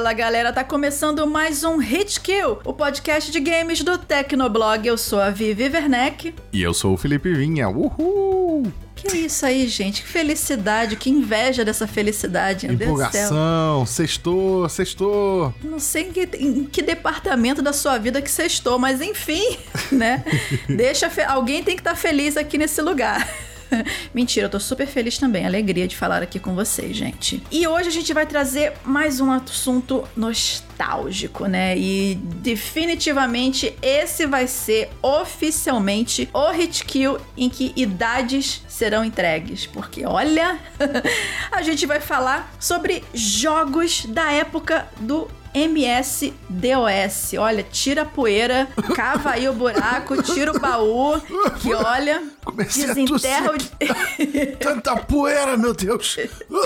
Fala galera, tá começando mais um Hit Kill, o podcast de games do Tecnoblog. Eu sou a Vivi Werneck. E eu sou o Felipe Vinha. Uhul! Que isso aí, gente? Que felicidade, que inveja dessa felicidade. meu Deus do céu. Empolgação, sextou, sextou. Não sei em que, em que departamento da sua vida que sextou, mas enfim, né? Deixa fe- alguém tem que estar feliz aqui nesse lugar. Mentira, eu tô super feliz também. Alegria de falar aqui com vocês, gente. E hoje a gente vai trazer mais um assunto nostálgico, né? E definitivamente esse vai ser oficialmente o hit kill em que idades serão entregues. Porque olha, a gente vai falar sobre jogos da época do MS-DOS. Olha, tira a poeira, cava aí o buraco, tira o baú, que olha, Comecei desenterra o. Tanta poeira, meu Deus.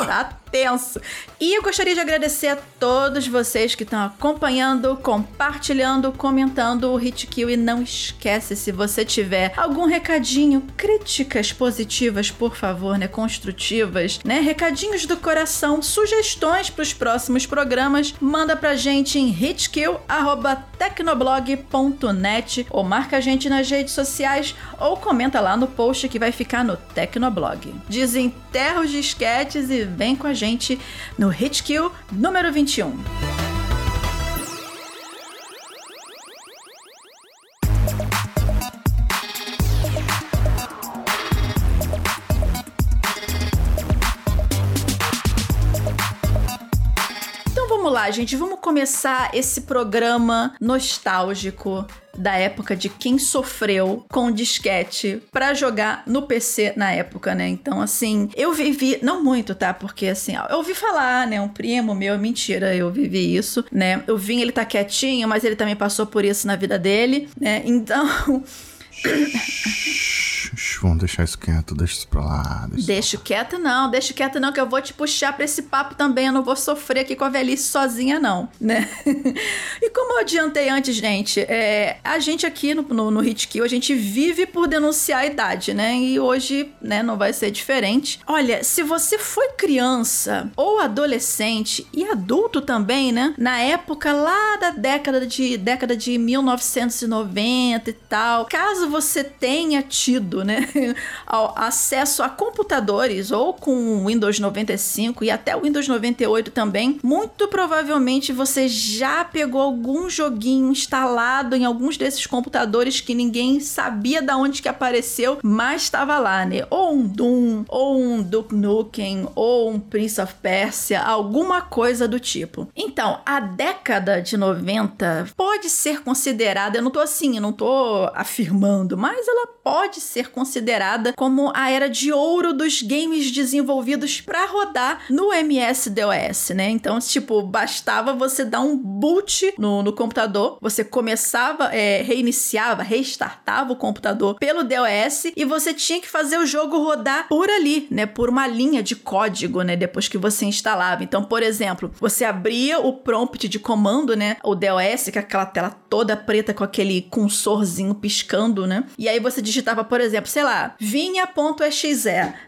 Tá tenso. E eu gostaria de agradecer a todos vocês que estão acompanhando, compartilhando, comentando o Hit Kill. E não esquece, se você tiver algum recadinho, críticas positivas, por favor, né? Construtivas, né? Recadinhos do coração, sugestões para os próximos programas, manda pra gente em hitkill.tecnoblog.net ou marca a gente nas redes sociais ou comenta lá no post que vai ficar no Tecnoblog. Desenterra os disquetes e vem com a gente no Hitkill número 21. Gente, vamos começar esse programa nostálgico da época de quem sofreu com disquete pra jogar no PC na época, né? Então, assim, eu vivi, não muito, tá? Porque, assim, eu ouvi falar, né? Um primo meu, mentira, eu vivi isso, né? Eu vim, ele tá quietinho, mas ele também passou por isso na vida dele, né? Então, Vamos deixar isso quieto, deixa isso pra lá. Deixa... Deixa quieto não, deixa quieto não, que eu vou te puxar pra esse papo também. Eu não vou sofrer aqui com a velhice sozinha, não, né? e como eu adiantei antes, gente, é, a gente aqui no, no, no Hit Kill, a gente vive por denunciar a idade, né? E hoje, né, não vai ser diferente. Olha, se você foi criança ou adolescente e adulto também, né? Na época lá da década de década de 1990 e tal, caso você tenha tido, né, ao- acesso a computadores ou com Windows 95 e até o Windows 98 também, muito provavelmente você já pegou algum joguinho instalado em alguns desses computadores que ninguém sabia da onde que apareceu, mas estava lá, né? Ou um Doom, ou um Duke Nukem, ou um Prince of Persia, alguma coisa do tipo. Então, a década de 90 pode ser considerada, eu não tô assim, eu não tô afirmando, mas ela pode ser considerada como a era de ouro dos games desenvolvidos para rodar no MS-DOS, né? Então, tipo, bastava você dar um boot no, no computador, você começava, é, reiniciava, restartava o computador pelo DOS e você tinha que fazer o jogo rodar por ali, né? Por uma linha de código, né? Depois que você instalava. Então, por exemplo, você abria o prompt de comando, né? O DOS, que é aquela tela toda preta com aquele cursorzinho piscando, né? E aí você digitava, por exemplo, sei lá, vinha.exe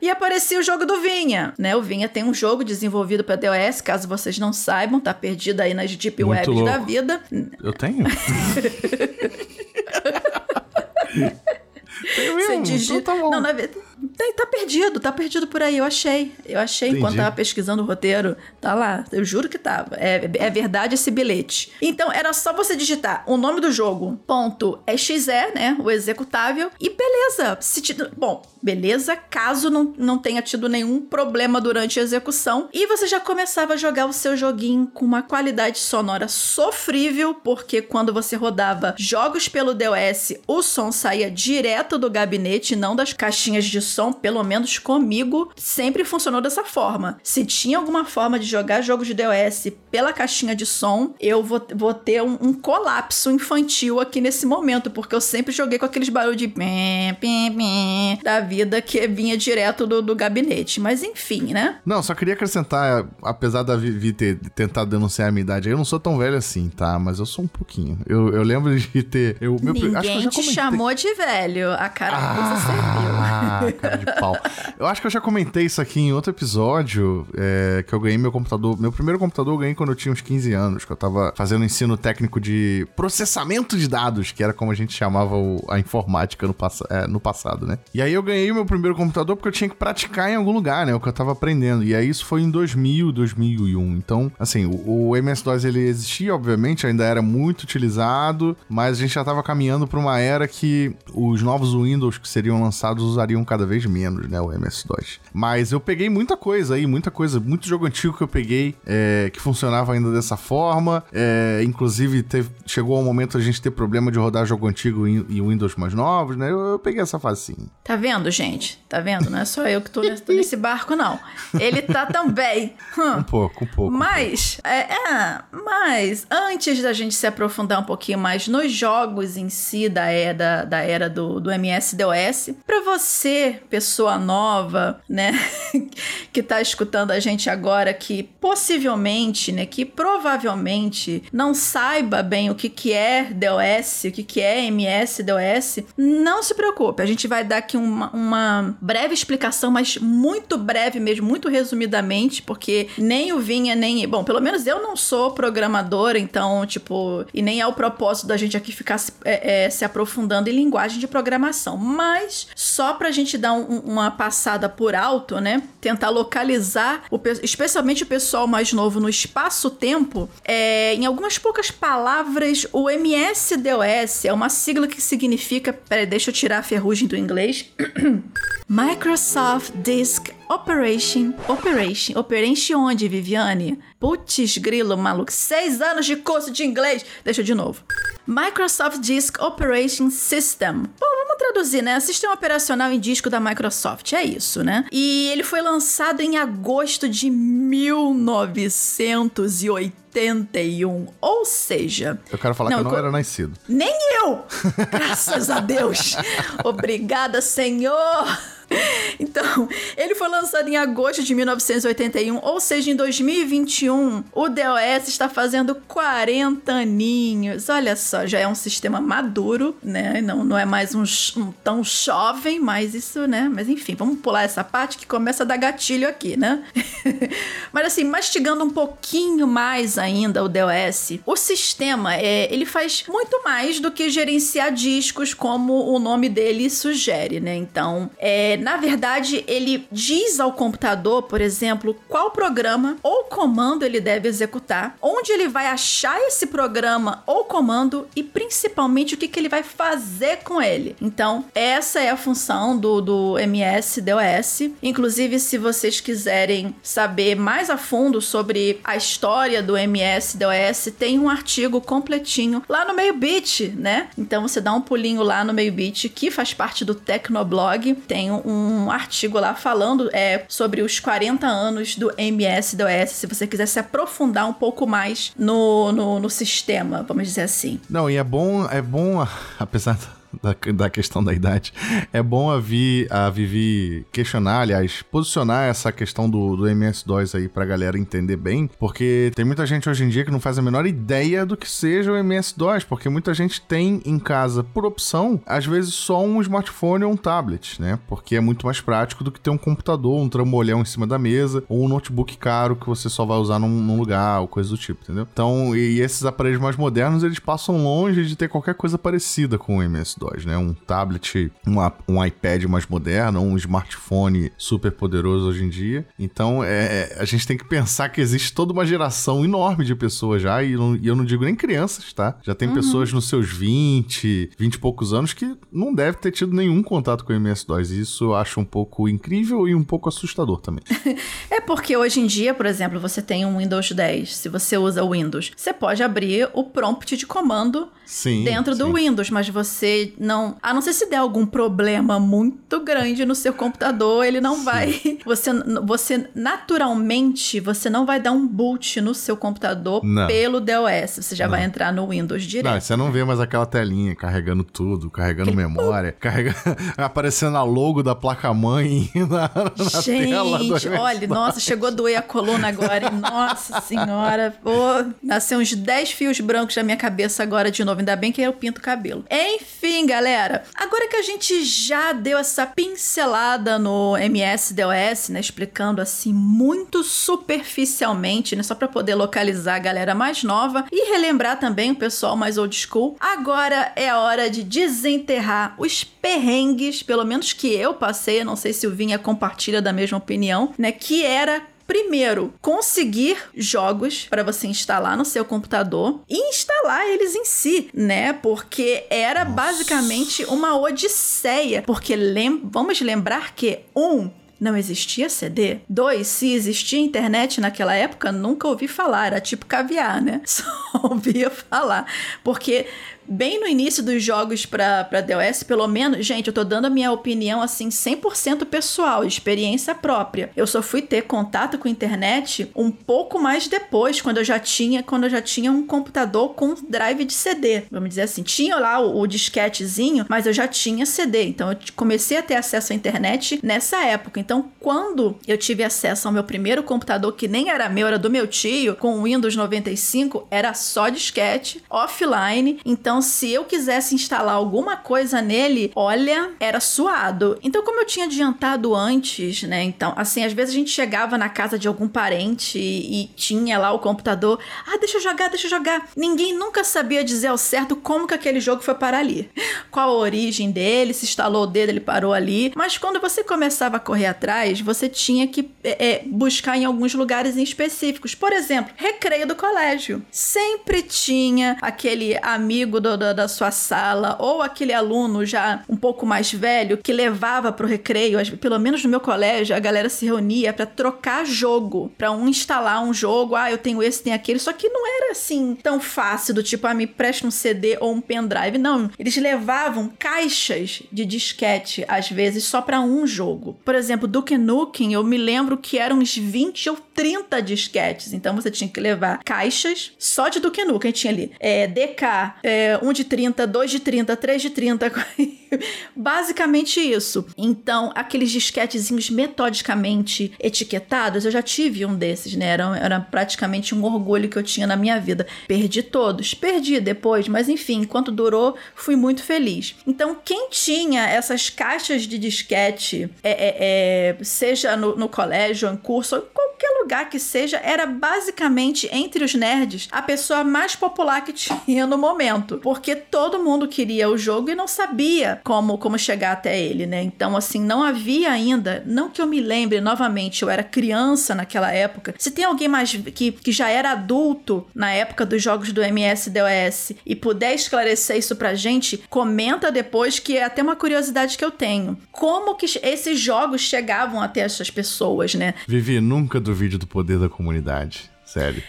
e aparecia o jogo do Vinha, né? O Vinha tem um jogo desenvolvido para DOS, caso vocês não saibam, tá perdido aí nas deep Muito webs da louco. vida. Eu tenho? Você digita. Então tá bom. Não, na verdade. Tá, tá perdido, tá perdido por aí. Eu achei. Eu achei enquanto Entendi. tava pesquisando o roteiro. Tá lá. Eu juro que tava. É, é verdade esse bilhete. Então, era só você digitar o nome do jogo, ponto exe, né? O executável. E beleza. Se Bom, beleza, caso não, não tenha tido nenhum problema durante a execução. E você já começava a jogar o seu joguinho com uma qualidade sonora sofrível, porque quando você rodava jogos pelo DOS, o som saía direto do gabinete, não das caixinhas de som som, pelo menos comigo, sempre funcionou dessa forma. Se tinha alguma forma de jogar jogos de DOS pela caixinha de som, eu vou, vou ter um, um colapso infantil aqui nesse momento, porque eu sempre joguei com aqueles barulhos de pim, pim, pim, da vida que vinha direto do, do gabinete. Mas enfim, né? Não, só queria acrescentar, apesar da Vivi ter tentado denunciar a minha idade, eu não sou tão velho assim, tá? Mas eu sou um pouquinho. Eu, eu lembro de ter. Eu, meu, Ninguém acho que eu te comentei- chamou de velho. A carapuça serviu. Ah, cara de pau. Eu acho que eu já comentei isso aqui em outro episódio, é, que eu ganhei meu computador. Meu primeiro computador eu ganhei quando eu tinha uns 15 anos, que eu tava fazendo ensino técnico de processamento de dados, que era como a gente chamava o- a informática no, passa- é, no passado, né? E aí eu ganhei meu primeiro computador porque eu tinha que praticar em algum lugar, né? O que eu tava aprendendo. E aí isso foi em 2000, 2001. Então, assim, o, o MS-DOS ele existia, obviamente, ainda era muito utilizado, mas a gente já tava caminhando pra uma era que os novos Windows que seriam lançados usariam cada vez menos, né? O MS-DOS. Mas eu peguei muita coisa aí, muita coisa, muito jogo antigo que eu peguei é, que funcionava ainda dessa forma. É, inclusive, teve- chegou ao momento a gente ter problema de rodar jogo antigo em, em Windows mais novos, né? Eu, eu peguei essa fase sim. Tá vendo, gente? Tá vendo? Não é só eu que tô nesse, tô nesse barco, não. Ele tá também. Hum. Um pouco, um pouco. Mas, é, é, mas antes da gente se aprofundar um pouquinho mais nos jogos em si da era, da era do, do MS-DOS, pra você, pessoa nova, né, que tá escutando a gente agora, que possivelmente, né, que provavelmente não saiba bem o que que é DOS, o que que é MS-DOS, não se preocupe, a gente vai dar aqui uma, uma breve explicação, mas muito breve mesmo, muito resumidamente, porque nem o Vinha, nem. Bom, pelo menos eu não sou programadora, então, tipo. E nem é o propósito da gente aqui ficar se, é, é, se aprofundando em linguagem de programação. Mas, só pra gente dar um- uma passada por alto, né? Tentar localizar, o pe- especialmente o pessoal mais novo no espaço-tempo, é, em algumas poucas palavras, o MS-DOS é uma sigla que significa. Peraí, deixa eu tirar a ferrugem do inglês. Microsoft Disk Operation. Operation. Operation onde, Viviane? Putz, grilo, maluco. Seis anos de curso de inglês. Deixa de novo. Microsoft Disk Operation System. Bom, vamos traduzir, né? Sistema operacional em disco da Microsoft. É isso, né? E ele foi lançado em agosto de 1981. Ou seja, Eu quero falar Não, que eu não co- era nascido. nem eu! Graças a Deus! Obrigada, Senhor! Então, ele foi lançado em agosto de 1981, ou seja, em 2021, o DOS está fazendo 40 aninhos. Olha só, já é um sistema maduro, né? Não, não é mais um, um tão jovem, mas isso, né? Mas enfim, vamos pular essa parte que começa a dar gatilho aqui, né? mas assim, mastigando um pouquinho mais ainda o DOS, o sistema, é, ele faz muito mais do que gerenciar discos, como o nome dele sugere, né? Então, é, na verdade, ele diz ao computador, por exemplo, qual programa ou comando ele deve executar, onde ele vai achar esse programa ou comando e principalmente o que, que ele vai fazer com ele. Então, essa é a função do, do MS-DOS. Inclusive, se vocês quiserem saber mais a fundo sobre a história do MS-DOS, tem um artigo completinho lá no Meio Beat, né? Então você dá um pulinho lá no Meio Beat, que faz parte do Tecnoblog. Tem um artigo lá falando é, sobre os 40 anos do MS-DOS, se você quiser se aprofundar um pouco mais no, no, no sistema, vamos dizer assim. Não, e é bom, é bom, apesar da, da questão da idade, é bom a, Vi, a Vivi questionar, aliás, posicionar essa questão do, do MS-DOS aí pra galera entender bem, porque tem muita gente hoje em dia que não faz a menor ideia do que seja o MS-DOS, porque muita gente tem em casa, por opção, às vezes só um smartphone ou um tablet, né? Porque é muito mais prático do que ter um computador, um trambolhão em cima da mesa, ou um notebook caro que você só vai usar num, num lugar, ou coisa do tipo, entendeu? Então, e esses aparelhos mais modernos, eles passam longe de ter qualquer coisa parecida com o MS-DOS, né? Um tablet, uma- um iPad mais moderno, um smartphone super poderoso hoje em dia. Então, é, é, a gente tem que pensar que existe toda uma geração enorme de pessoas já, e, não- e eu não digo nem crianças, tá? Já tem pessoas nos seus 20, 20 e poucos anos que não deve ter tido nenhum contato com o MS-DOS. Isso eu acho um pouco incrível e um pouco assustador também. É porque hoje em dia, por exemplo, você tem um Windows 10. Se você usa o Windows, você pode abrir o prompt de comando sim, dentro sim. do Windows, mas você não. A não ser se der algum problema muito grande no seu computador, ele não vai. Você, você naturalmente você não vai dar um boot no seu computador Não. pelo DOS. Você já vai entrar no Windows direto. Não, você não vê mais aquela telinha carregando tudo, carregando memória, carregando, aparecendo a logo da placa-mãe na, na tela do Gente, olha, nossa, chegou a doer a coluna agora. Nossa senhora. Ô, nasceu uns 10 fios brancos na minha cabeça agora de novo. Ainda bem que eu pinto o cabelo. Enfim, galera. Agora que a gente já deu essa pincelada no MS-DOS, né? Explicando assim muito superficialmente, né? Só pra poder localizar a galera mais nova e relembrar também o pessoal mais old school. Agora é a hora de desenterrar os perrengues, pelo menos que eu passei, não sei se o Vinha compartilha da mesma opinião, né? Que era Primeiro, conseguir jogos para você instalar no seu computador e instalar eles em si, né? Porque era basicamente uma odisseia. Porque lem vamos lembrar que um não existia CD. Dois, se existia internet naquela época, nunca ouvi falar. Era tipo caviar, né? Só ouvia falar. Porque bem no início dos jogos pra, pra DOS, pelo menos, gente, eu tô dando a minha opinião assim, 100% pessoal, experiência própria. Eu só fui ter contato com a internet um pouco mais depois, quando eu já tinha, quando eu já tinha um computador com drive de CD. Vamos dizer assim, tinha lá o, o disquetezinho, mas eu já tinha CD. Então eu comecei a ter acesso à internet nessa época. Então, quando eu tive acesso ao meu primeiro computador, que nem era meu, era do meu tio, com Windows 95, era só disquete, offline. Então, se eu quisesse instalar alguma coisa nele, olha, era suado. Então, como eu tinha adiantado antes, né? Então, assim, às vezes a gente chegava na casa de algum parente e, e tinha lá o computador. Ah, deixa eu jogar, deixa eu jogar. Ninguém nunca sabia dizer ao certo como que aquele jogo foi parar ali. Qual a origem dele, se instalou o dedo, ele parou ali. Mas quando você começava a correr atrás, você tinha que é, é, buscar em alguns lugares em específicos. Por exemplo, recreio do colégio. Sempre tinha aquele amigo do, do, da sua sala ou aquele aluno já um pouco mais velho que levava pro recreio. Pelo menos no meu colégio, a galera se reunia pra trocar jogo, Pra um instalar um jogo. Ah, eu tenho esse, tem aquele. Só que não era assim tão fácil do tipo, ah, me presta um CD ou um pendrive. Não, eles levavam caixas de disquete às vezes só pra um jogo. Por exemplo, Duke Nukem, eu me lembro que eram uns 20 ou 30 disquetes. Então você tinha que levar caixas só de Duke Nukem. Tinha ali é, DK, é, 1 de 30, 2 de 30, 3 de 30. Basicamente isso. Então, aqueles disquetezinhos metodicamente etiquetados, eu já tive um desses, né? Era, era praticamente um orgulho que eu tinha na minha vida. Perdi todos. Perdi depois, mas enfim, enquanto durou, fui muito feliz. Então, quem tinha essas caixas de disquete, é, é, é, seja no, no colégio, em curso, ou em qualquer lugar que seja, era basicamente, entre os nerds, a pessoa mais popular que tinha no momento. Porque todo mundo queria o jogo e não sabia como, como chegar até ele, né? Então, assim, não havia ainda, não que eu me lembre novamente, eu era criança naquela época. Se tem alguém mais que, que já era adulto na época dos jogos do MS-DOS e puder esclarecer isso pra gente, comenta depois que é até uma curiosidade que eu tenho. Como que esses jogos chegavam até essas pessoas, né? Vivi, nunca duvide do poder da comunidade. Sério.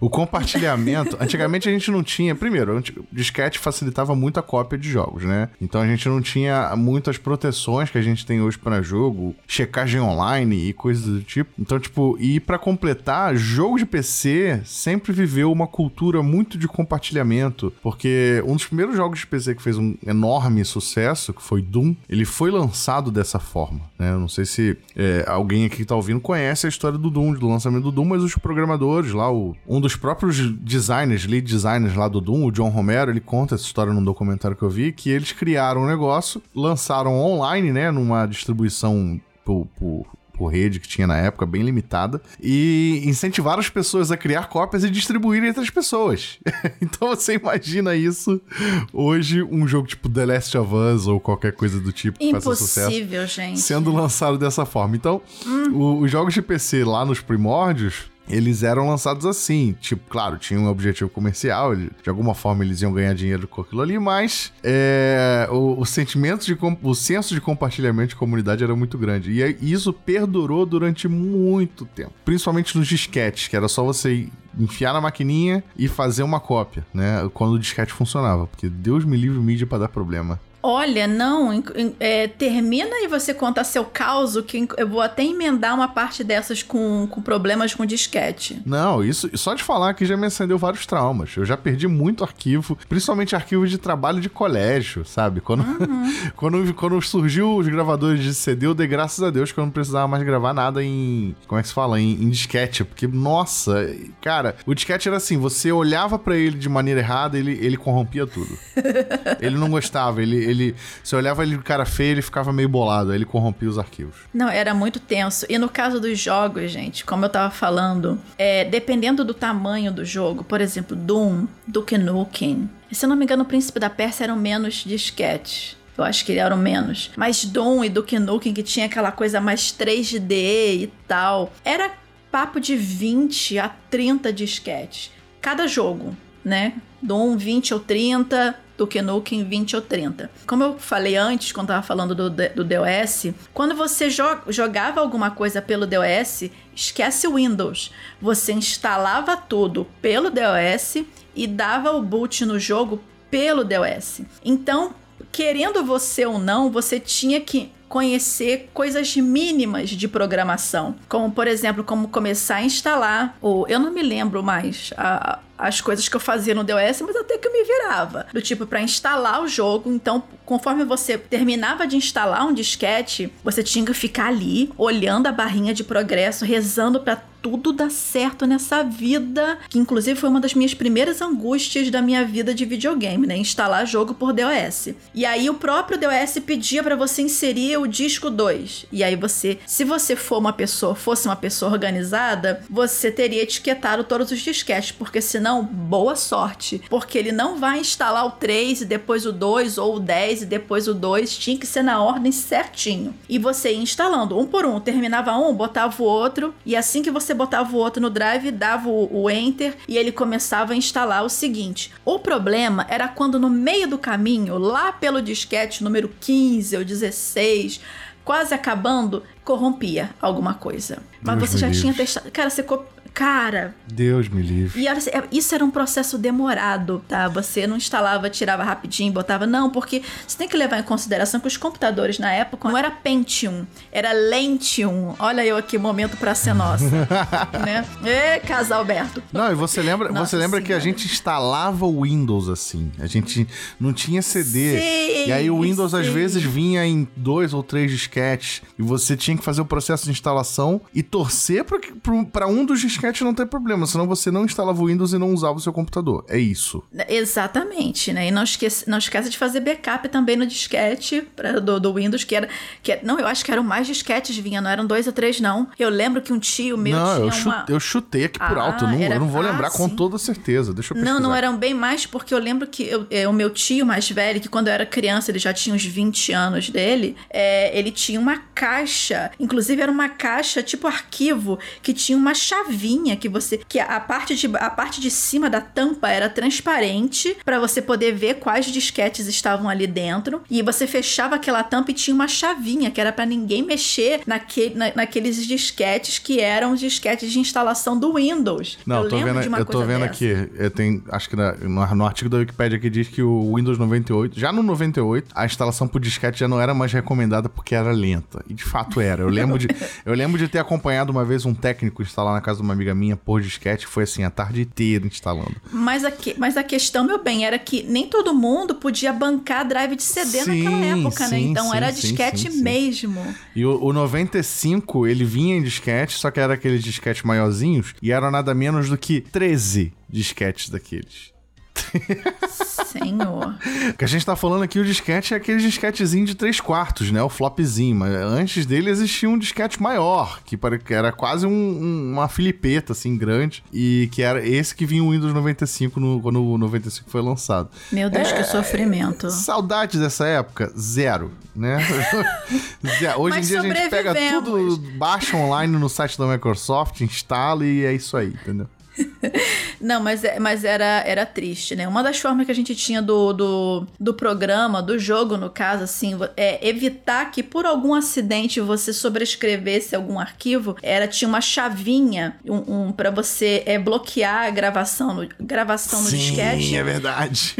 O compartilhamento. antigamente a gente não tinha. Primeiro, o disquete facilitava muito a cópia de jogos, né? Então a gente não tinha muitas proteções que a gente tem hoje para jogo, checagem online e coisas do tipo. Então, tipo, e para completar, jogo de PC sempre viveu uma cultura muito de compartilhamento, porque um dos primeiros jogos de PC que fez um enorme sucesso, que foi Doom, ele foi lançado dessa forma, né? Eu não sei se é, alguém aqui que tá ouvindo conhece a história do Doom, do lançamento do Doom, mas os programadores lá, o, um dos próprios designers, lead designers lá do Doom, o John Romero, ele conta essa história num documentário que eu vi, que eles criaram um negócio, lançaram online, né, numa distribuição por, por por rede que tinha na época, bem limitada, e incentivaram as pessoas a criar cópias e distribuir entre as pessoas. então você imagina isso hoje, um jogo tipo The Last of Us ou qualquer coisa do tipo que faça sucesso Impossível, gente. sendo lançado dessa forma. Então, o- os jogos de PC lá nos primórdios, eles eram lançados assim. Tipo, claro, tinha um objetivo comercial, de alguma forma eles iam ganhar dinheiro com aquilo ali, mas é, o, o sentimento de. o senso de compartilhamento de comunidade era muito grande. E aí, isso perdurou durante muito tempo. Principalmente nos disquetes, que era só você enfiar na maquininha e fazer uma cópia, né? Quando o disquete funcionava. Porque Deus me livre mídia para dar problema. Olha, não, é, termina e você conta seu caos, que eu vou até emendar uma parte dessas com, com problemas com disquete. Não, isso só de falar que já me acendeu vários traumas. Eu já perdi muito arquivo, principalmente arquivo de trabalho de colégio, sabe? Quando, uhum. quando, quando surgiu os gravadores de CD, eu dei graças a Deus que eu não precisava mais gravar nada em. Como é que se fala? Em, em disquete. Porque, nossa, cara, o disquete era assim: você olhava para ele de maneira errada, ele, ele corrompia tudo. ele não gostava, ele ele. Você olhava ele de cara feio, ele ficava meio bolado, aí ele corrompia os arquivos. Não, era muito tenso. E no caso dos jogos, gente, como eu tava falando, é, dependendo do tamanho do jogo, por exemplo, Doom, Duke Nukem. Se eu não me engano, o Príncipe da Pérsia eram menos disquetes. Eu acho que eram menos. Mas Doom e Duke Nukem, que tinha aquela coisa mais 3D e tal, era papo de 20 a 30 disquetes. Cada jogo, né? Doom 20 ou 30, do que Nukem 20 ou 30. Como eu falei antes, quando estava falando do, do DOS, quando você jo jogava alguma coisa pelo DOS, esquece o Windows. Você instalava tudo pelo DOS e dava o boot no jogo pelo DOS. Então, querendo você ou não, você tinha que conhecer coisas mínimas de programação, como por exemplo, como começar a instalar, ou eu não me lembro mais a, as coisas que eu fazia no DOS, mas até que eu me virava. Do tipo, para instalar o jogo, então, conforme você terminava de instalar um disquete, você tinha que ficar ali, olhando a barrinha de progresso, rezando para tudo dar certo nessa vida, que inclusive foi uma das minhas primeiras angústias da minha vida de videogame, né? Instalar jogo por DOS. E aí o próprio DOS pedia para você inserir o disco 2. E aí você, se você for uma pessoa, fosse uma pessoa organizada, você teria etiquetado todos os disquetes, porque senão não, boa sorte. Porque ele não vai instalar o 3 e depois o 2, ou o 10 e depois o 2. Tinha que ser na ordem certinho. E você ia instalando um por um. Terminava um, botava o outro. E assim que você botava o outro no drive, dava o, o enter e ele começava a instalar o seguinte. O problema era quando no meio do caminho, lá pelo disquete número 15 ou 16, quase acabando, corrompia alguma coisa. Mas Deus você já Deus. tinha testado. Cara, você Cara. Deus me livre. E olha, isso era um processo demorado, tá? Você não instalava, tirava rapidinho, botava. Não, porque você tem que levar em consideração que os computadores na época não era Pentium, era Lentium. Olha eu aqui, momento pra ser nossa. né? Ê, casal Alberto. Não, e você lembra, nossa, você lembra que a gente instalava o Windows assim. A gente não tinha CD. Sim, e aí o Windows sim. às vezes vinha em dois ou três disquetes. E você tinha que fazer o processo de instalação e torcer para um dos disquetes disquete não tem problema, senão você não instalava o Windows e não usava o seu computador. É isso. Exatamente, né? E não esqueça, não esqueça de fazer backup também no disquete pra, do, do Windows, que era, que Não, eu acho que eram mais disquetes vinha, não eram dois ou três, não. Eu lembro que um tio meu não, tinha eu chute, uma... eu chutei aqui por ah, alto, não, era... eu não vou lembrar ah, com toda certeza. Deixa eu pesquisar. Não, não eram bem mais, porque eu lembro que eu, é, o meu tio mais velho, que quando eu era criança, ele já tinha uns 20 anos dele, é, ele tinha uma caixa, inclusive era uma caixa tipo arquivo, que tinha uma chavinha que você que a parte de a parte de cima da tampa era transparente para você poder ver quais disquetes estavam ali dentro e você fechava aquela tampa e tinha uma chavinha que era para ninguém mexer naquele, na, naqueles disquetes que eram os disquetes de instalação do Windows. Não, eu tô vendo, eu tô vendo dessa. aqui, eu tenho, acho que na, no, no, artigo da Wikipedia que diz que o Windows 98, já no 98, a instalação por disquete já não era mais recomendada porque era lenta. E de fato era. Eu lembro de, eu lembro de ter acompanhado uma vez um técnico instalar na casa de uma amiga minha por disquete, foi assim, a tarde inteira instalando. Mas a, que, mas a questão, meu bem, era que nem todo mundo podia bancar drive de CD sim, naquela época, né? sim, né? Então sim, era disquete mesmo. E o, o 95, ele vinha em disquete, só que era aqueles disquetes maiorzinhos, e eram nada menos do que 13 disquetes daqueles. Senhor. O que a gente tá falando aqui, o disquete é aquele disquetezinho de 3 quartos, né? O flopzinho. Mas antes dele existia um disquete maior, que era quase um, um, uma filipeta, assim, grande. E que era esse que vinha o Windows 95 no, quando o 95 foi lançado. Meu Deus, é, que sofrimento. Saudades dessa época? Zero, né? Hoje Mas em dia a gente pega tudo, baixa online no site da Microsoft, instala e é isso aí, entendeu? Não, mas, é, mas era, era triste, né? Uma das formas que a gente tinha do, do, do programa, do jogo, no caso, assim, é evitar que por algum acidente você sobrescrevesse algum arquivo, era tinha uma chavinha um, um para você é, bloquear a gravação no, gravação no Sim, disquete. Sim, é verdade.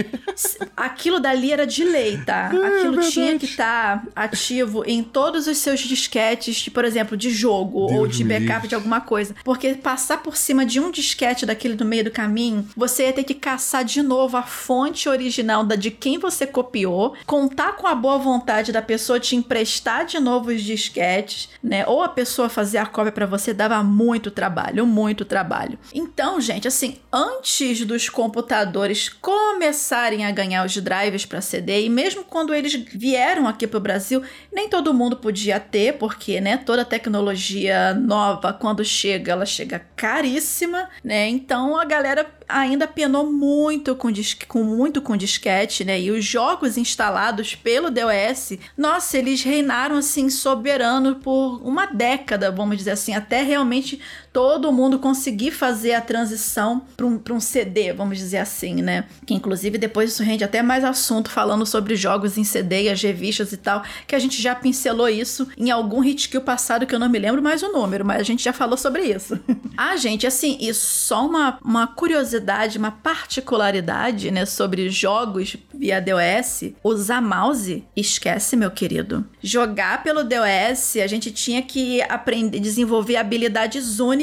Aquilo dali era de lei, tá? É Aquilo é tinha que estar tá ativo em todos os seus disquetes, de, por exemplo, de jogo Deus ou de backup de alguma coisa. Porque passar por cima de um disquete daquele no meio do caminho, você ia ter que caçar de novo a fonte original da de quem você copiou, contar com a boa vontade da pessoa te emprestar de novo os disquetes, né? Ou a pessoa fazer a cópia para você dava muito trabalho, muito trabalho. Então, gente, assim, antes dos computadores começarem a ganhar os drives para CD e mesmo quando eles vieram aqui para o Brasil, nem todo mundo podia ter, porque, né, toda tecnologia nova quando chega, ela chega caríssima, né? Então a galera ainda penou muito com, disque, com muito com disquete, né? E os jogos instalados pelo DOS, nossa, eles reinaram assim soberano por uma década, vamos dizer assim, até realmente todo mundo conseguir fazer a transição para um, um CD, vamos dizer assim, né? Que inclusive depois isso rende até mais assunto falando sobre jogos em CD e as revistas e tal, que a gente já pincelou isso em algum hitkill passado que eu não me lembro mais o número, mas a gente já falou sobre isso. ah, gente, assim, e só uma, uma curiosidade, uma particularidade, né, sobre jogos via DOS, usar mouse, esquece, meu querido. Jogar pelo DOS, a gente tinha que aprender, desenvolver habilidades únicas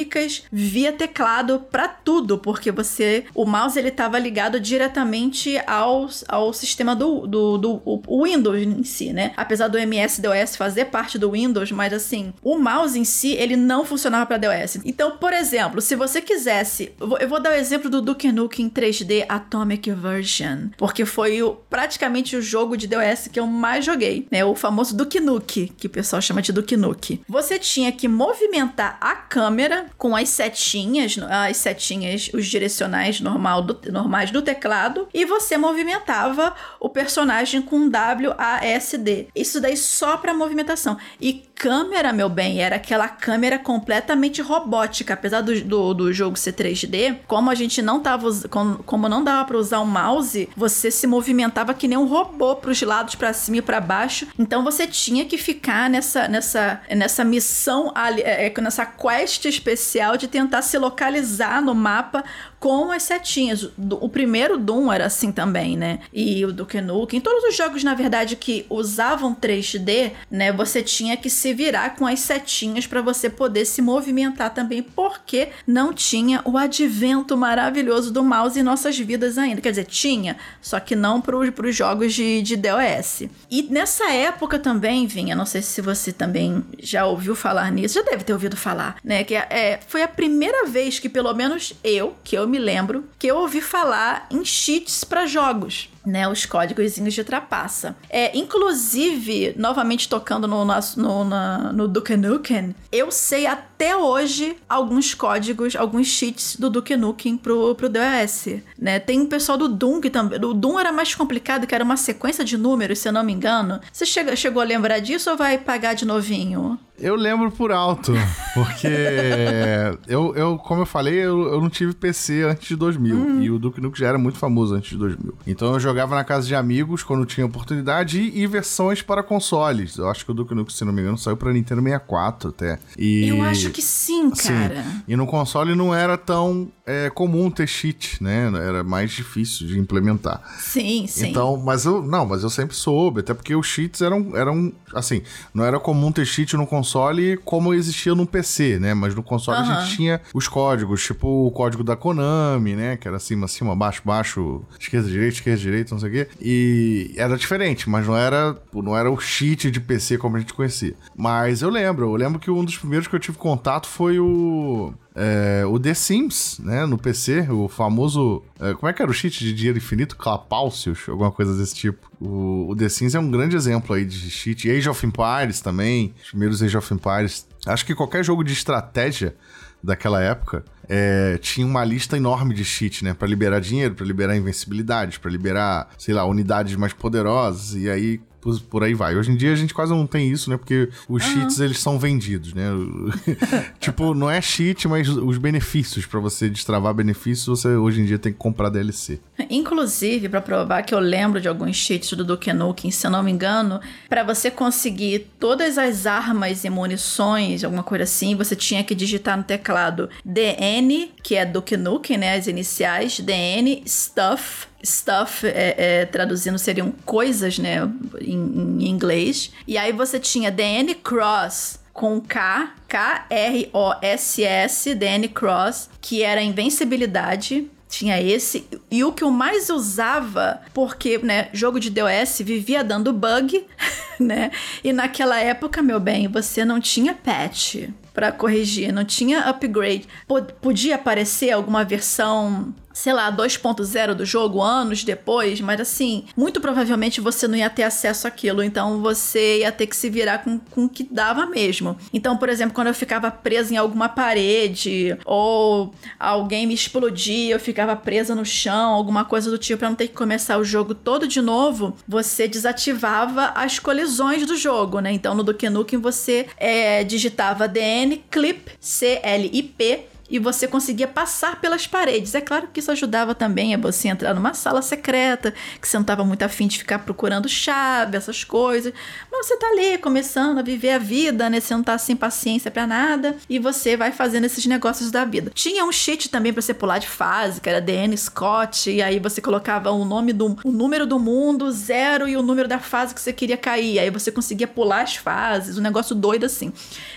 via teclado para tudo, porque você o mouse ele estava ligado diretamente ao, ao sistema do, do, do Windows em si, né? Apesar do MS-DOS fazer parte do Windows, mas assim, o mouse em si ele não funcionava para DOS. Então, por exemplo, se você quisesse, eu vou, dar o exemplo do Duke Nukem 3D Atomic Version, porque foi o, praticamente o jogo de DOS que eu mais joguei, né? O famoso Duke Nukem, que o pessoal chama de Duke Nukem. Você tinha que movimentar a câmera com as setinhas, as setinhas, os direcionais normal do, normais do teclado, e você movimentava o personagem com WASD. Isso daí só para movimentação. E câmera, meu bem, era aquela câmera completamente robótica. Apesar do, do, do jogo ser 3D, como a gente não tava como, não dava para usar o mouse, você se movimentava que nem um robô para os lados, para cima e para baixo. Então você tinha que ficar nessa nessa nessa missão ali, é, é nessa quest especial de tentar se localizar no mapa com as setinhas. O primeiro Doom era assim também, né? E o Duke Nukem, todos os jogos na verdade que usavam 3D, né, você tinha que se virar com as setinhas para você poder se movimentar também, porque não tinha o advento maravilhoso do mouse em nossas vidas ainda. Quer dizer, tinha, só que não para os jogos de, de DOS. E nessa época também, Vinha, não sei se você também já ouviu falar nisso, já deve ter ouvido falar, né? Que é, foi a primeira vez que pelo menos eu, que eu me lembro, que eu ouvi falar em cheats para jogos né, os códigos de trapaça. É, inclusive, novamente tocando no, no, no, no Duke Nukem, eu sei até hoje alguns códigos, alguns cheats do Duke Nukem pro, pro DOS, né? Tem o pessoal do Doom que também... O Doom era mais complicado, que era uma sequência de números, se eu não me engano. Você chega, chegou a lembrar disso ou vai pagar de novinho? Eu lembro por alto, porque eu, eu, como eu falei, eu, eu não tive PC antes de 2000, hum. e o Duke Nukem já era muito famoso antes de 2000. Então eu jogava na casa de amigos quando tinha oportunidade e, e versões para consoles. Eu acho que o Duke Nukem, se não me engano, saiu para Nintendo 64 até. E... Eu acho que sim, cara. Sim. E no console não era tão é, comum ter cheat, né? Era mais difícil de implementar. Sim, sim. Então, mas eu não, mas eu sempre soube, até porque os cheats eram, eram assim, não era comum ter cheat no console como existia no PC, né? Mas no console a gente tinha os códigos, tipo o código da Konami, né? Que era cima, cima, baixo, baixo, esquerda, direita, esquerda, direita, não sei o quê. E era diferente, mas não era, não era o cheat de PC como a gente conhecia. Mas eu lembro, eu lembro que um dos primeiros que eu tive contato foi o é, o The Sims, né, no PC, o famoso. É, como é que era o cheat de dinheiro infinito? Clapaucius, alguma coisa desse tipo. O, o, The Sims é um grande exemplo aí de cheat. Age of Empires também, os primeiros Age of Empires. Acho que qualquer jogo de estratégia daquela época é, tinha uma lista enorme de cheat, né? Para liberar dinheiro, para liberar invencibilidade, para liberar, sei lá, unidades mais poderosas. E aí por, por, aí vai. Hoje em dia a gente quase não tem isso, né? Porque os uhum. cheats eles são vendidos, né? tipo, não é cheat, mas os benefícios para você destravar benefícios, você hoje em dia tem que comprar DLC. Inclusive, para provar que eu lembro de alguns cheats do Duke Nukem, se eu não me engano, para você conseguir todas as armas e munições, alguma coisa assim, você tinha que digitar no teclado DN, que é Duke Nukem, né? As iniciais, DN, Stuff, stuff, é, é, traduzindo seriam coisas, né, em, em, inglês. E aí você tinha DN Cross com K, K-R-O-S-S, DN Cross, que era invencibilidade. Tinha esse. E o que eu mais usava, porque, né, jogo de DOS vivia dando bug, né? E naquela época, meu bem, você não tinha patch para corrigir, não tinha upgrade. podia aparecer alguma versão sei lá, 2.0 do jogo anos depois, mas assim, muito provavelmente você não ia ter acesso àquilo, então você ia ter que se virar com, com o que dava mesmo. Então, por exemplo, quando eu ficava presa em alguma parede ou alguém me explodia, eu ficava presa no chão, alguma coisa do tipo, para não ter que começar o jogo todo de novo, você desativava as colisões do jogo, né? Então, no Duke Nukem você é, digitava DN clip C L I P e você conseguia passar pelas paredes. É claro que isso ajudava também a você entrar numa sala secreta, que você não estava muito afim de ficar procurando chave, essas coisas. Mas você tá ali começando a viver a vida, né? Você não tá sem paciência para nada e você vai fazendo esses negócios da vida. Tinha um cheat também para você pular de fase, que era DN Scott, e aí você colocava o nome do o número do mundo, zero e o número da fase que você queria cair. Aí você conseguia pular as fases, um negócio doido assim.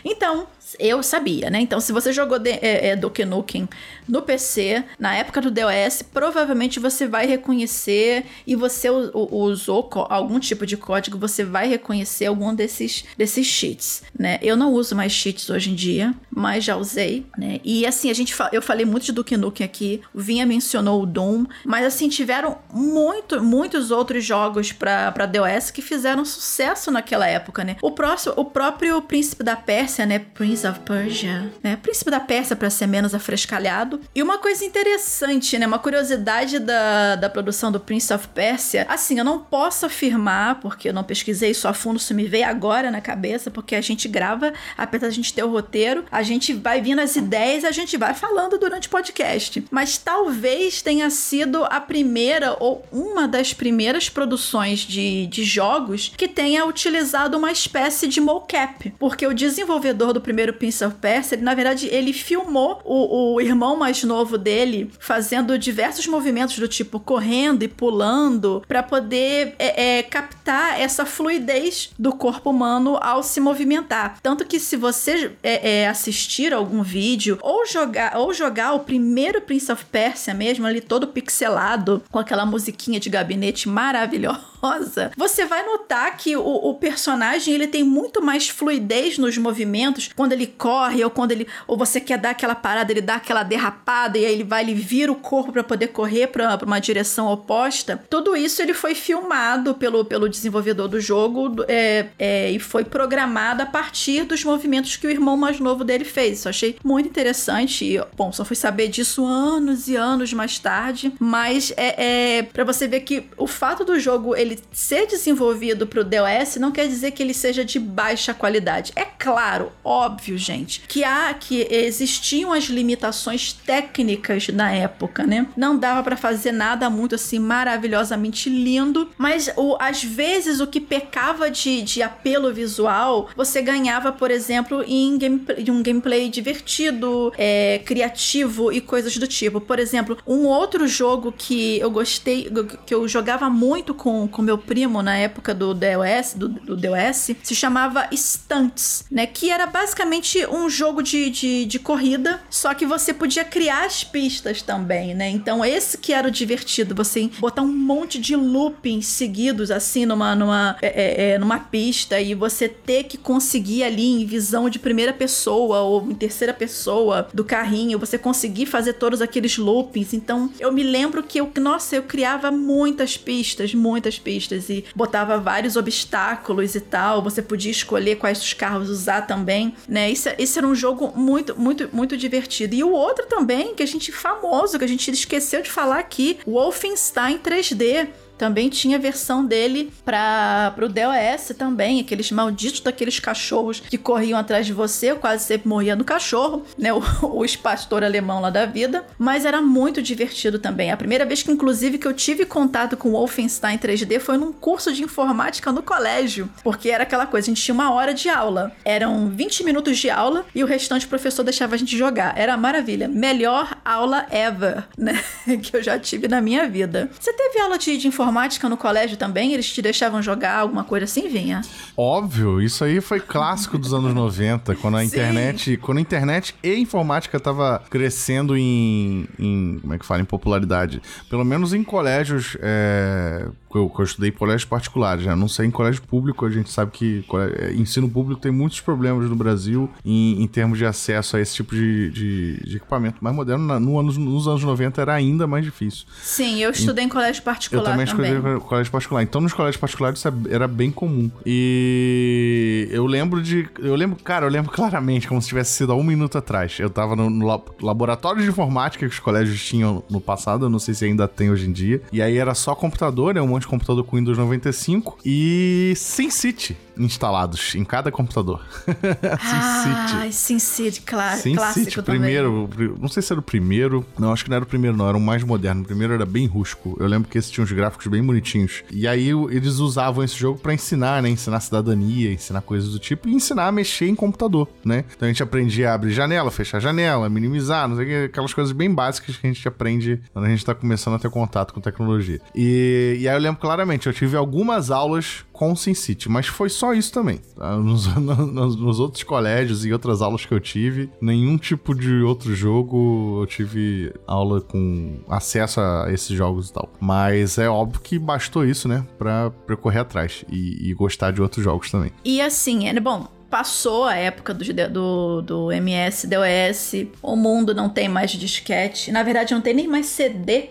Então, eu sabia, né? Então, se você jogou de, é, é, Donkey Nukem no PC, na época do DOS, provavelmente você vai reconhecer e você usou algum tipo de código, você vai reconhecer algum desses, desses cheats, né? Eu não uso mais cheats hoje em dia, mas já usei, né? E assim, a gente eu falei muito de Duke Nukem aqui, o Vinha mencionou o Doom, mas assim, tiveram muito, muitos outros jogos para DOS que fizeram sucesso naquela época, né? O, próximo, o próprio Príncipe da Pérsia, né? Prince of Persia, né? Príncipe da Pérsia para ser menos afrescalhado. E uma coisa interessante, né? Uma curiosidade da, da produção do Prince of Persia. Assim, eu não posso afirmar, porque eu não pesquisei isso a fundo, isso me veio agora na cabeça, porque a gente grava, apesar da gente ter o roteiro, a gente vai vindo as ideias, a gente vai falando durante o podcast. Mas talvez tenha sido a primeira ou uma das primeiras produções de, de jogos que tenha utilizado uma espécie de mocap, porque o desenvolvedor do primeiro primeiro Prince of Persia, ele, na verdade, ele filmou o, o irmão mais novo dele fazendo diversos movimentos do tipo correndo e pulando para poder é, é, captar essa fluidez do corpo humano ao se movimentar. Tanto que se você é, é assistir algum vídeo ou jogar ou jogar o primeiro Prince of Persia mesmo ali todo pixelado com aquela musiquinha de gabinete maravilhosa, você vai notar que o, o personagem ele tem muito mais fluidez nos movimentos quando ele ele corre, ou quando ele. Ou você quer dar aquela parada, ele dá aquela derrapada e aí ele vai, ele vira o corpo para poder correr para uma direção oposta. Tudo isso ele foi filmado pelo, pelo desenvolvedor do jogo é, é, e foi programado a partir dos movimentos que o irmão mais novo dele fez. Isso eu achei muito interessante. E, bom, só fui saber disso anos e anos mais tarde. Mas é, é para você ver que o fato do jogo ele ser desenvolvido pro DOS não quer dizer que ele seja de baixa qualidade. É claro, óbvio óbvio, gente, que há que existiam as limitações técnicas na época, né? Não dava para fazer nada muito assim maravilhosamente lindo, mas o, às vezes o que pecava de, de apelo visual, você ganhava, por exemplo, em gameplay, um gameplay divertido, é, criativo e coisas do tipo. Por exemplo, um outro jogo que eu gostei, que eu jogava muito com, com meu primo na época do DOS, do, do DOS, se chamava Stunts, né? Que era basicamente basicamente um jogo de, de, de, corrida, só que você podia criar as pistas também, né? Então esse que era o divertido, você botar um monte de loopings seguidos assim numa, numa, é, é, é, numa pista e você ter que conseguir ali em visão de primeira pessoa ou em terceira pessoa do carrinho, você conseguir fazer todos aqueles loopings. Então eu me lembro que eu, nossa, eu criava muitas pistas, muitas pistas e botava vários obstáculos e tal. Você podia escolher quais os carros usar também, né? Isso, isso era um jogo muito, muito, muito divertido. E o outro também, que a gente famoso, que a gente esqueceu de falar aqui, Wolfenstein 3D também tinha versão dele para o DOS também, aqueles malditos daqueles cachorros que corriam atrás de você, eu quase sempre morria no cachorro, né? O, o pastor alemão lá da vida, mas era muito divertido também. A primeira vez que inclusive que eu tive contato com Wolfenstein 3D foi num curso de informática no colégio, porque era aquela coisa, a gente tinha uma hora de aula. Eram 20 minutos de aula e o restante o professor deixava a gente jogar. Era maravilha. Melhor aula ever, né? que eu já tive na minha vida. Você teve aula de, de informática no colégio também? Eles te deixavam jogar alguma coisa assim, Vinha? Óbvio, isso aí foi clássico dos anos 90, quando a internet, quando a internet e a informática tava crescendo em, em, como é que fala, em popularidade. Pelo menos em colégios é, eu, eu estudei em colégios particulares, já né? não sei em colégio público, a gente sabe que é, ensino público tem muitos problemas no Brasil em, em termos de acesso a esse tipo de, de, de equipamento mais moderno. No anos, nos anos 90 era ainda mais difícil. Sim, eu estudei em, em colégio particular. Eu também, também. estudei em colégio particular. Então, nos colégios particulares isso é, era bem comum. E eu lembro de. Eu lembro, cara, eu lembro claramente, como se tivesse sido há um minuto atrás. Eu tava no, no laboratório de informática que os colégios tinham no passado, eu não sei se ainda tem hoje em dia. E aí era só computador, né? Um de computador com Windows 95 e SimCity instalados em cada computador. SimCity. Ah, SimCity, claro. SimCity, primeiro, não sei se era o primeiro, não, acho que não era o primeiro não, era o mais moderno. O primeiro era bem rústico. Eu lembro que esse tinha uns gráficos bem bonitinhos. E aí eles usavam esse jogo para ensinar, né, ensinar cidadania, ensinar coisas do tipo e ensinar a mexer em computador, né? Então a gente aprendia a abrir janela, fechar janela, minimizar, não sei o que, aquelas coisas bem básicas que a gente aprende quando a gente tá começando a ter contato com tecnologia. E, e aí eu lembro claramente, eu tive algumas aulas com o SimCity, mas foi só isso também. Tá? Nos, nos, nos, outros colégios e outras aulas que eu tive, nenhum tipo de outro jogo eu tive aula com acesso a esses jogos e tal. Mas é óbvio que bastou isso, né, pra, pra correr atrás e, e gostar de outros jogos também. E assim, é bom, passou a época do, do, do MS, DOS, o mundo não tem mais disquete. Na verdade, não tem nem mais CD.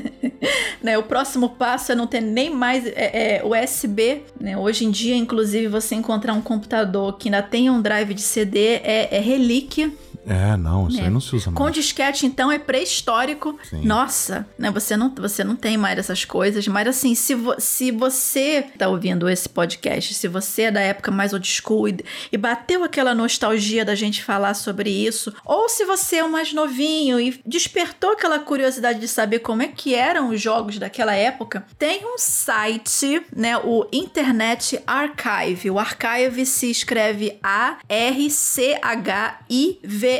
né? O próximo passo é não ter nem mais é, é, USB. Né? Hoje em dia, inclusive, você encontrar um computador que ainda tem um drive de CD é, é relíquia. É, não, isso né? aí não se usa mais. Com disquete, então, é pré-histórico. Nossa, né? Você não, você não tem mais essas coisas. Mas assim, se, vo se você tá ouvindo esse podcast, se você é da época mais old school e, e bateu aquela nostalgia da gente falar sobre isso, ou se você é o mais novinho e despertou aquela curiosidade de saber como é que eram os jogos daquela época, tem um site, né? O Internet Archive. O Archive se escreve A-R-C-H-I-V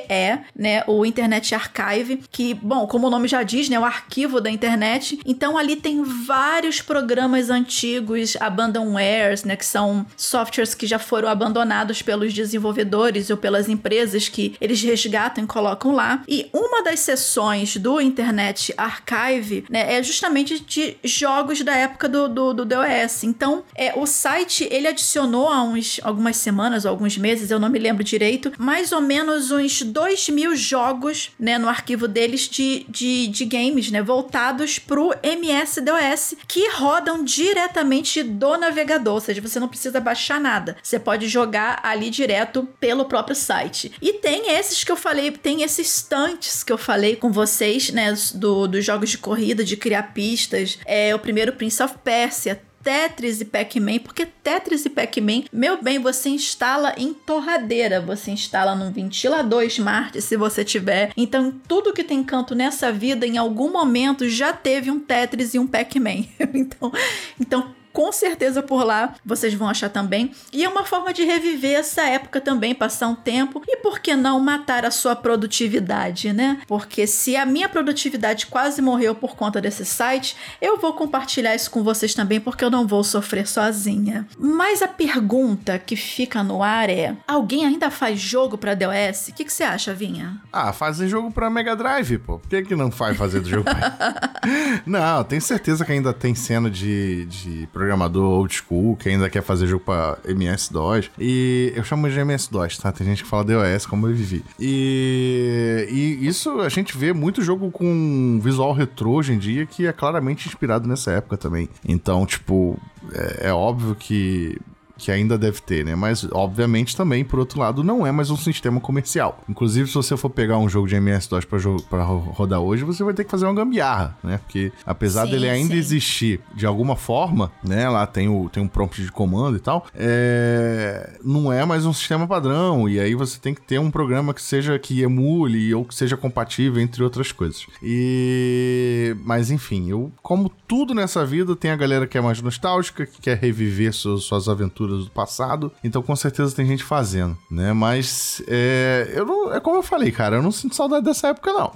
IAE, né, o Internet Archive, que, bom, como o nome já diz, né, o arquivo da internet. Então ali tem vários programas antigos, abandonwares, né, que são softwares que já foram abandonados pelos desenvolvedores ou pelas empresas que eles resgatam e colocam lá. E uma das sessões do Internet Archive, né, é justamente de jogos da época do, do, do DOS. Então, é, o site, ele adicionou há uns, algumas semanas, alguns meses, eu não me lembro direito, mais ou menos uns 2 mil jogos, né, no arquivo deles de, de, de games, né, voltados pro MS-DOS, que rodam diretamente do navegador, ou seja, você não precisa baixar nada. Você pode jogar ali direto pelo próprio site. E tem esses que eu falei, tem esses estantes que eu falei com vocês, né, do, dos jogos de corrida, de criar pistas. É o primeiro Prince of Persia, Tetris e Pac-Man, porque Tetris e Pac-Man, meu bem, você instala em torradeira, você instala num ventilador smart se você tiver. Então, tudo que tem canto nessa vida, em algum momento já teve um Tetris e um Pac-Man. então, então com certeza por lá vocês vão achar também. E é uma forma de reviver essa época também, passar um tempo. E por que não matar a sua produtividade, né? Porque se a minha produtividade quase morreu por conta desse site, eu vou compartilhar isso com vocês também, porque eu não vou sofrer sozinha. Mas a pergunta que fica no ar é: alguém ainda faz jogo para DOS? O que, que você acha, Vinha? Ah, fazer jogo para Mega Drive, pô. Por que, que não faz fazer do jogo pra... Não, tenho certeza que ainda tem cena de, de programador old school que ainda quer fazer jogo pra MS-DOS. E eu chamo de MS-DOS, tá? Tem gente que fala DOS, como eu vivi. E, e isso a gente vê muito jogo com visual retrô hoje em dia que é claramente inspirado nessa época também. Então, tipo, é, é óbvio que que ainda deve ter, né? Mas, obviamente, também, por outro lado, não é mais um sistema comercial. Inclusive, se você for pegar um jogo de MS-DOS pra rodar hoje, você vai ter que fazer uma gambiarra, né? Porque, apesar sim, dele ainda sim. existir de alguma forma, né? Lá tem, o, tem um prompt de comando e tal, é... não é mais um sistema padrão. E aí você tem que ter um programa que seja que emule ou que seja compatível, entre outras coisas. E... Mas, enfim, eu, como tudo nessa vida, tem a galera que é mais nostálgica, que quer reviver suas, suas aventuras do passado. Então, com certeza, tem gente fazendo, né? Mas, é, eu não, é como eu falei, cara, eu não sinto saudade dessa época, não.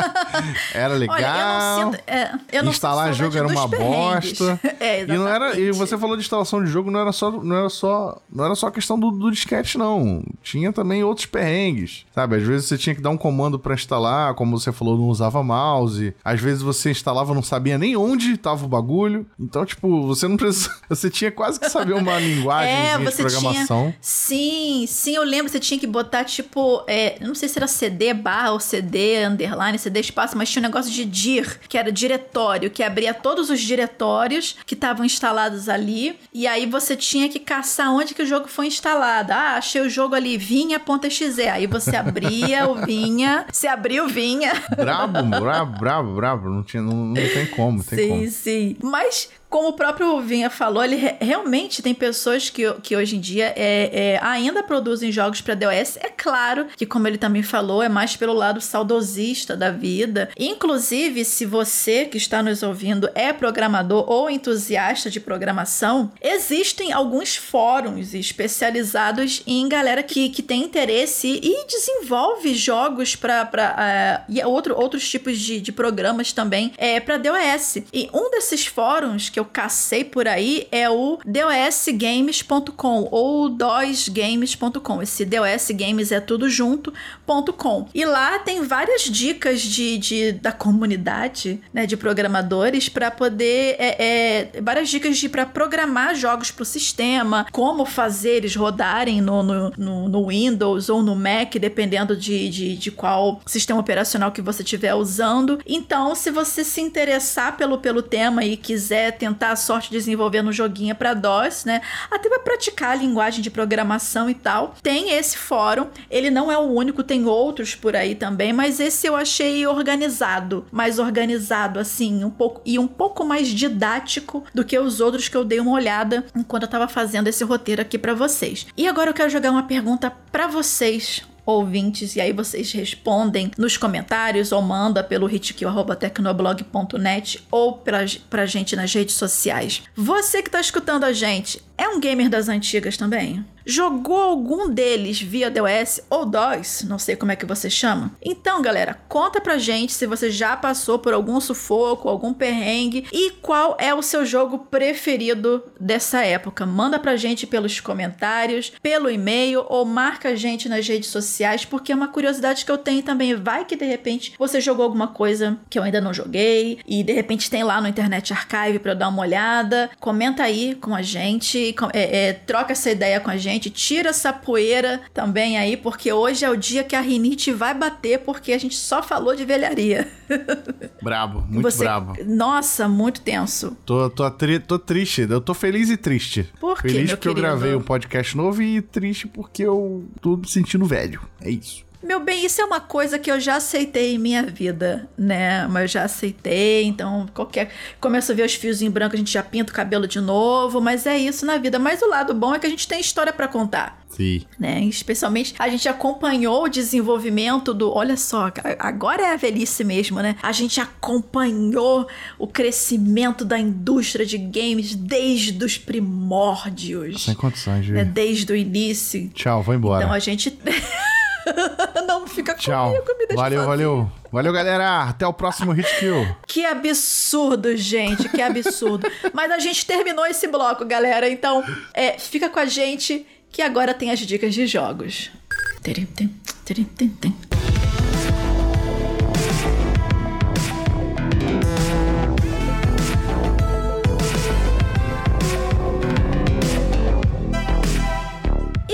era legal. Olha, eu não sinto, é, eu não instalar jogo era uma bosta. é, e não era. E você falou de instalação de jogo, não era só, não era só, não era só questão do, do disquete, não. Tinha também outros perrengues, sabe? Às vezes você tinha que dar um comando para instalar, como você falou, não usava mouse. Às vezes você instalava, não sabia nem onde tava o bagulho. Então, tipo, você não precisa. Você tinha quase que saber uma linguagem é, de programação. Tinha... Sim, sim, eu lembro. Você tinha que botar, tipo, é, não sei se era CD barra ou CD underline, CD espaço, mas tinha um negócio de dir, que era diretório, que abria todos os diretórios que estavam instalados ali. E aí você tinha que caçar onde que o jogo foi instalado. Ah, achei o jogo ali, vinha.exe. Aí você abria o vinha, se abriu o vinha. Brabo, brabo, brabo, brabo. Não, tinha, não, não tem como, tem sim, como. Sim, sim. Mas como o próprio Vinha falou, ele re realmente tem pessoas que, que hoje em dia é, é ainda produzem jogos para DOS. É claro que, como ele também falou, é mais pelo lado saudosista da vida. Inclusive, se você que está nos ouvindo é programador ou entusiasta de programação, existem alguns fóruns especializados em galera que, que tem interesse e desenvolve jogos para uh, e outro, outros tipos de, de programas também é, para DOS. E um desses fóruns que eu cacei por aí é o dosgames.com ou dosgames.com. Esse DOS Games é tudo junto.com. E lá tem várias dicas de, de da comunidade, né, de programadores para poder é, é, várias dicas de para programar jogos para o sistema, como fazer eles rodarem no, no, no, no, Windows ou no Mac, dependendo de, de, de qual sistema operacional que você estiver usando. Então, se você se interessar pelo, pelo tema e quiser tentar tentar a sorte desenvolvendo um joguinho para DOS, né? Até para praticar a linguagem de programação e tal. Tem esse fórum, ele não é o único, tem outros por aí também, mas esse eu achei organizado, mais organizado assim, um pouco e um pouco mais didático do que os outros que eu dei uma olhada enquanto eu tava fazendo esse roteiro aqui para vocês. E agora eu quero jogar uma pergunta para vocês, ouvintes, e aí vocês respondem nos comentários ou manda pelo hitkill.tecnoblog.net ou pra, pra gente nas redes sociais. Você que tá escutando a gente, é um gamer das antigas também? Jogou algum deles via DOS ou DOS, não sei como é que você chama? Então, galera, conta pra gente se você já passou por algum sufoco, algum perrengue e qual é o seu jogo preferido dessa época. Manda pra gente pelos comentários, pelo e-mail ou marca a gente nas redes sociais, porque é uma curiosidade que eu tenho também. Vai que de repente você jogou alguma coisa que eu ainda não joguei e de repente tem lá no Internet Archive pra eu dar uma olhada. Comenta aí com a gente, é, é, troca essa ideia com a gente gente. Tira essa poeira também aí, porque hoje é o dia que a rinite vai bater, porque a gente só falou de velharia. Brabo, muito Você... brabo. Nossa, muito tenso. Tô, tô, tri... tô triste, eu tô feliz e triste. Por quê, Feliz porque querido? eu gravei um podcast novo e triste porque eu tô me sentindo velho. É isso. Meu bem, isso é uma coisa que eu já aceitei em minha vida, né? Mas eu já aceitei, então qualquer. Começa a ver os fios em branco, a gente já pinta o cabelo de novo, mas é isso na vida. Mas o lado bom é que a gente tem história para contar. Sim. Né? Especialmente a gente acompanhou o desenvolvimento do. Olha só, agora é a velhice mesmo, né? A gente acompanhou o crescimento da indústria de games desde os primórdios. Sem condições, né? Desde o início. Tchau, vou embora. Então a gente. Não fica Tchau. comigo, me deixa Valeu, valeu. Valeu, galera. Até o próximo Hit Kill. Que absurdo, gente. Que absurdo. Mas a gente terminou esse bloco, galera. Então, é, fica com a gente que agora tem as dicas de jogos. Tirim, tim, tirim, tim,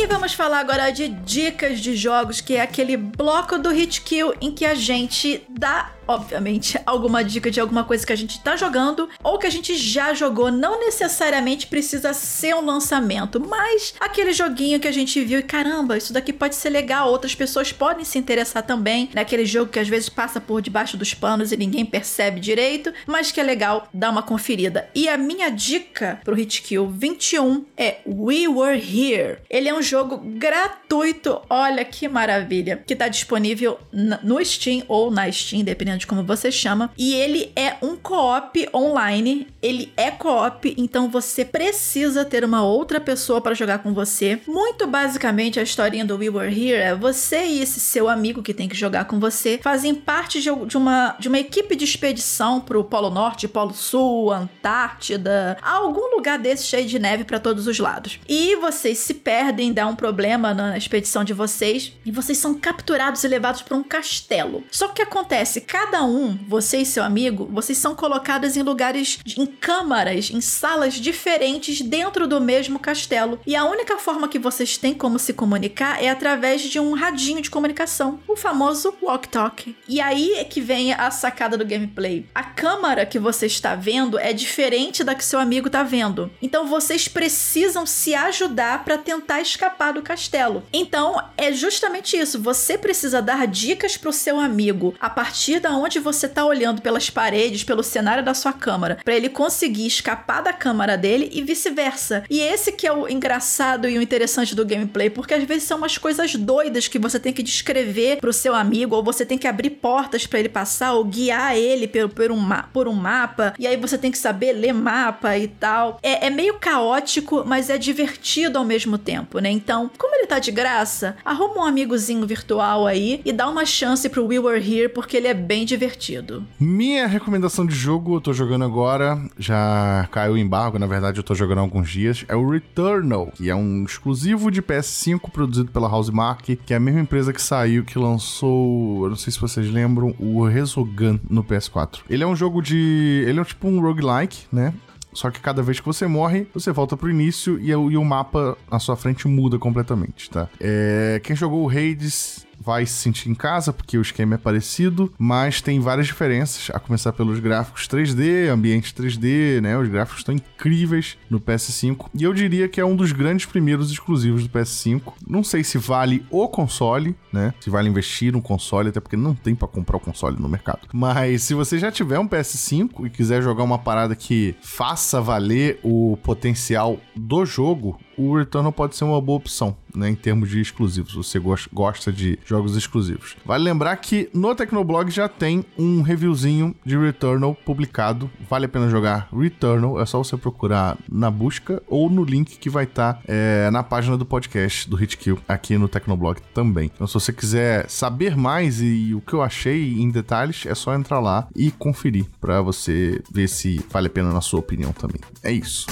vamos falar agora de dicas de jogos, que é aquele bloco do Hit Kill em que a gente dá obviamente, alguma dica de alguma coisa que a gente tá jogando ou que a gente já jogou. Não necessariamente precisa ser um lançamento, mas aquele joguinho que a gente viu e caramba, isso daqui pode ser legal, outras pessoas podem se interessar também naquele jogo que às vezes passa por debaixo dos panos e ninguém percebe direito, mas que é legal dar uma conferida. E a minha dica pro Hitkill 21 é We Were Here. Ele é um jogo gratuito, olha que maravilha, que tá disponível no Steam ou na Steam, dependendo de como você chama, e ele é um co-op online, ele é co-op, então você precisa ter uma outra pessoa para jogar com você. Muito basicamente a historinha do We Were Here é você e esse seu amigo que tem que jogar com você fazem parte de, uma, de uma equipe de expedição pro Polo Norte, Polo Sul, Antártida, algum lugar desse cheio de neve para todos os lados. E vocês se perdem, dá um problema na expedição de vocês e vocês são capturados e levados para um castelo. Só que acontece? Cada um, você e seu amigo, vocês são colocados em lugares, em câmaras, em salas diferentes dentro do mesmo castelo. E a única forma que vocês têm como se comunicar é através de um radinho de comunicação, o famoso walk-talk. E aí é que vem a sacada do gameplay. A câmara que você está vendo é diferente da que seu amigo está vendo. Então vocês precisam se ajudar para tentar escapar do castelo. Então é justamente isso. Você precisa dar dicas para o seu amigo a partir da onde você está olhando pelas paredes, pelo cenário da sua câmara, para ele conseguir escapar da câmara dele e vice-versa. E esse que é o engraçado e o interessante do gameplay, porque às vezes são umas coisas doidas que você tem que descrever pro seu amigo, ou você tem que abrir portas para ele passar, ou guiar ele por, por, um, por um mapa, e aí você tem que saber ler mapa e tal. É, é meio caótico, mas é divertido ao mesmo tempo, né? Então, como ele tá de graça, arruma um amigozinho virtual aí e dá uma chance pro We Were Here, porque ele é bem divertido. Minha recomendação de jogo, eu tô jogando agora, já caiu o embargo, na verdade eu tô jogando há alguns dias, é o Returnal, que é um exclusivo de PS5 produzido pela Housemark, que é a mesma empresa que saiu, que lançou, eu não sei se vocês lembram, o Resogun no PS4. Ele é um jogo de... ele é tipo um roguelike, né? Só que cada vez que você morre, você volta pro início e, o mapa na sua frente muda completamente, tá? É, quem jogou o Hades vai se sentir em casa, porque o esquema é parecido, mas tem várias diferenças, a começar pelos gráficos 3D, ambiente 3D, né? Os gráficos estão incríveis no PS5, e eu diria que é um dos grandes primeiros exclusivos do PS5. Não sei se vale o console, né? Se vale investir no console, até porque não tem para comprar o console no mercado. Mas se você já tiver um PS5 e quiser jogar uma parada que faça valer o potencial do jogo, o Returnal pode ser uma boa opção, né, em termos de exclusivos. Você gosta de jogos exclusivos. Vale lembrar que no Tecnoblog já tem um reviewzinho de Returnal publicado. Vale a pena jogar Returnal, é só você procurar na busca ou no link que vai estar tá, é, na página do podcast do Hitkill aqui no Tecnoblog também. Então, se você quiser saber mais e, e o que eu achei em detalhes, é só entrar lá e conferir para você ver se vale a pena na sua opinião também. É isso.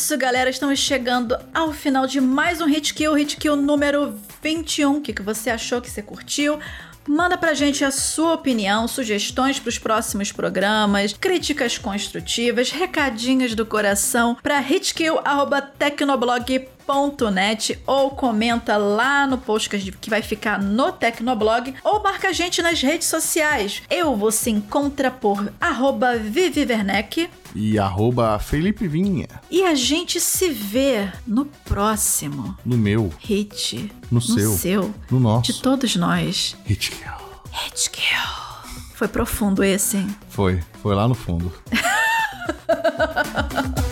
Isso, galera. Estamos chegando ao final de mais um Hit Kill, Hit Kill número 21. O que, que você achou que você curtiu? Manda pra gente a sua opinião, sugestões para os próximos programas, críticas construtivas, recadinhos do coração para hitkill.tecnoblog.com tecnoblog.net ou comenta lá no post que vai ficar no Tecnoblog ou marca a gente nas redes sociais. Eu você encontra por arroba Vivi Werneck e arroba Felipe Vinha. E a gente se vê no próximo. No meu. Hit. No, no seu. seu. No nosso. De todos nós. Hitkill. Hitkill. Foi profundo esse, hein? Foi. Foi lá no fundo.